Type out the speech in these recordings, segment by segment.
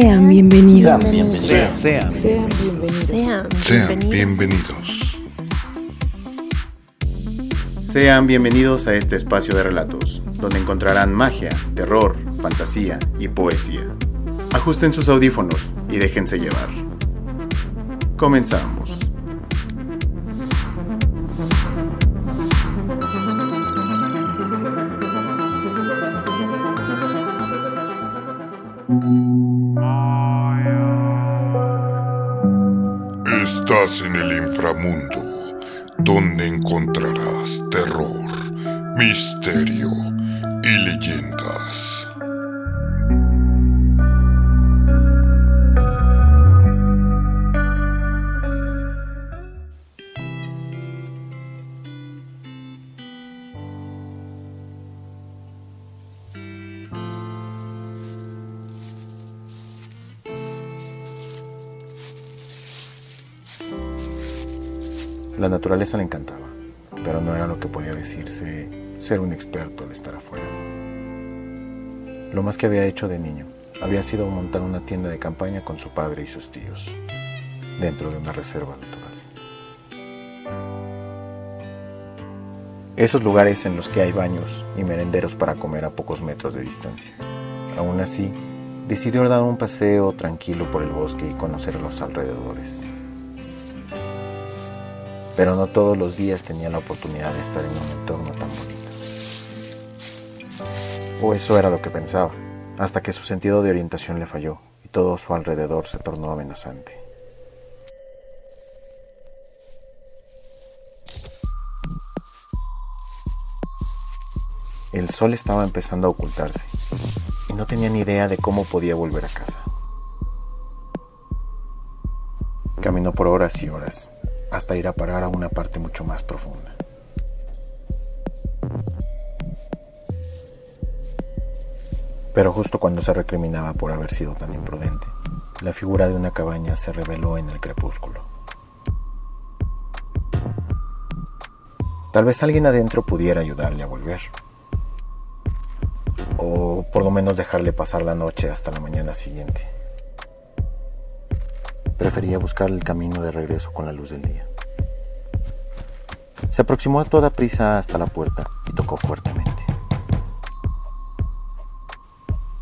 Sean bienvenidos. Sean Sean bienvenidos. Sean Sean bienvenidos. Sean bienvenidos a este espacio de relatos, donde encontrarán magia, terror, fantasía y poesía. Ajusten sus audífonos y déjense llevar. Comenzamos. En el inframundo, donde encontrarás terror, misterio y leyendas. La naturaleza le encantaba, pero no era lo que podía decirse ser un experto al estar afuera. Lo más que había hecho de niño había sido montar una tienda de campaña con su padre y sus tíos, dentro de una reserva natural. Esos lugares en los que hay baños y merenderos para comer a pocos metros de distancia. Aún así, decidió dar un paseo tranquilo por el bosque y conocer los alrededores pero no todos los días tenía la oportunidad de estar en un entorno tan bonito. O eso era lo que pensaba, hasta que su sentido de orientación le falló y todo su alrededor se tornó amenazante. El sol estaba empezando a ocultarse y no tenía ni idea de cómo podía volver a casa. Caminó por horas y horas hasta ir a parar a una parte mucho más profunda. Pero justo cuando se recriminaba por haber sido tan imprudente, la figura de una cabaña se reveló en el crepúsculo. Tal vez alguien adentro pudiera ayudarle a volver. O por lo menos dejarle pasar la noche hasta la mañana siguiente. Prefería buscar el camino de regreso con la luz del día. Se aproximó a toda prisa hasta la puerta y tocó fuertemente.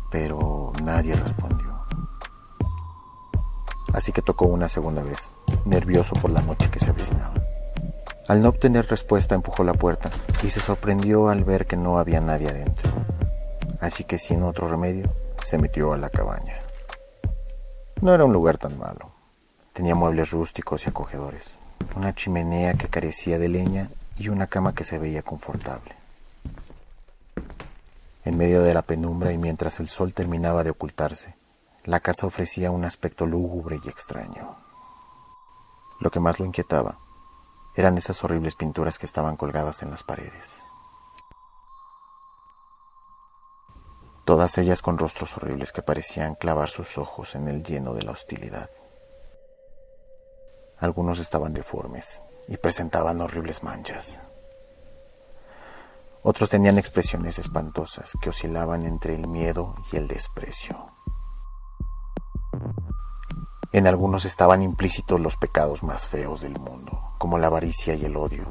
Pero nadie respondió. Así que tocó una segunda vez, nervioso por la noche que se avecinaba. Al no obtener respuesta empujó la puerta y se sorprendió al ver que no había nadie adentro. Así que sin otro remedio, se metió a la cabaña. No era un lugar tan malo. Tenía muebles rústicos y acogedores, una chimenea que carecía de leña y una cama que se veía confortable. En medio de la penumbra y mientras el sol terminaba de ocultarse, la casa ofrecía un aspecto lúgubre y extraño. Lo que más lo inquietaba eran esas horribles pinturas que estaban colgadas en las paredes. Todas ellas con rostros horribles que parecían clavar sus ojos en el lleno de la hostilidad. Algunos estaban deformes y presentaban horribles manchas. Otros tenían expresiones espantosas que oscilaban entre el miedo y el desprecio. En algunos estaban implícitos los pecados más feos del mundo, como la avaricia y el odio.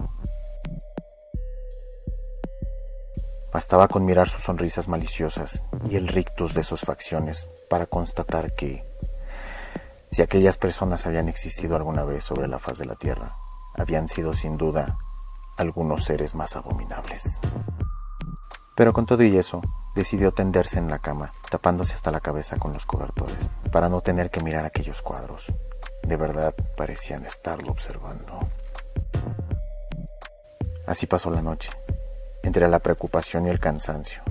Bastaba con mirar sus sonrisas maliciosas y el rictus de sus facciones para constatar que, si aquellas personas habían existido alguna vez sobre la faz de la Tierra, habían sido sin duda algunos seres más abominables. Pero con todo y eso, decidió tenderse en la cama, tapándose hasta la cabeza con los cobertores, para no tener que mirar aquellos cuadros. De verdad parecían estarlo observando. Así pasó la noche, entre la preocupación y el cansancio,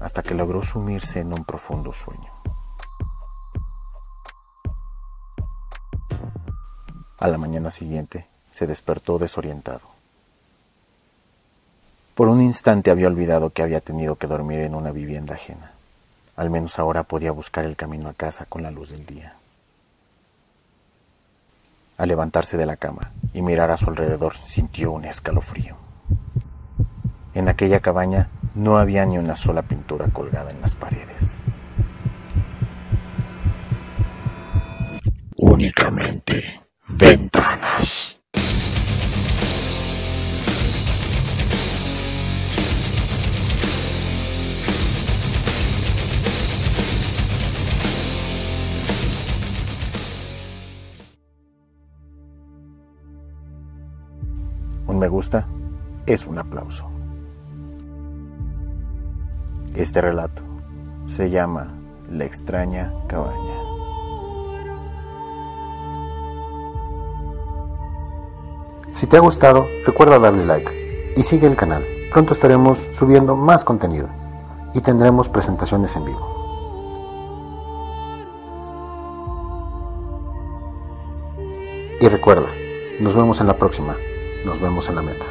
hasta que logró sumirse en un profundo sueño. A la mañana siguiente se despertó desorientado. Por un instante había olvidado que había tenido que dormir en una vivienda ajena. Al menos ahora podía buscar el camino a casa con la luz del día. Al levantarse de la cama y mirar a su alrededor sintió un escalofrío. En aquella cabaña no había ni una sola pintura colgada en las paredes. únicamente ventanas. Un me gusta es un aplauso. Este relato se llama La extraña cabaña. Si te ha gustado, recuerda darle like y sigue el canal. Pronto estaremos subiendo más contenido y tendremos presentaciones en vivo. Y recuerda, nos vemos en la próxima. Nos vemos en la meta.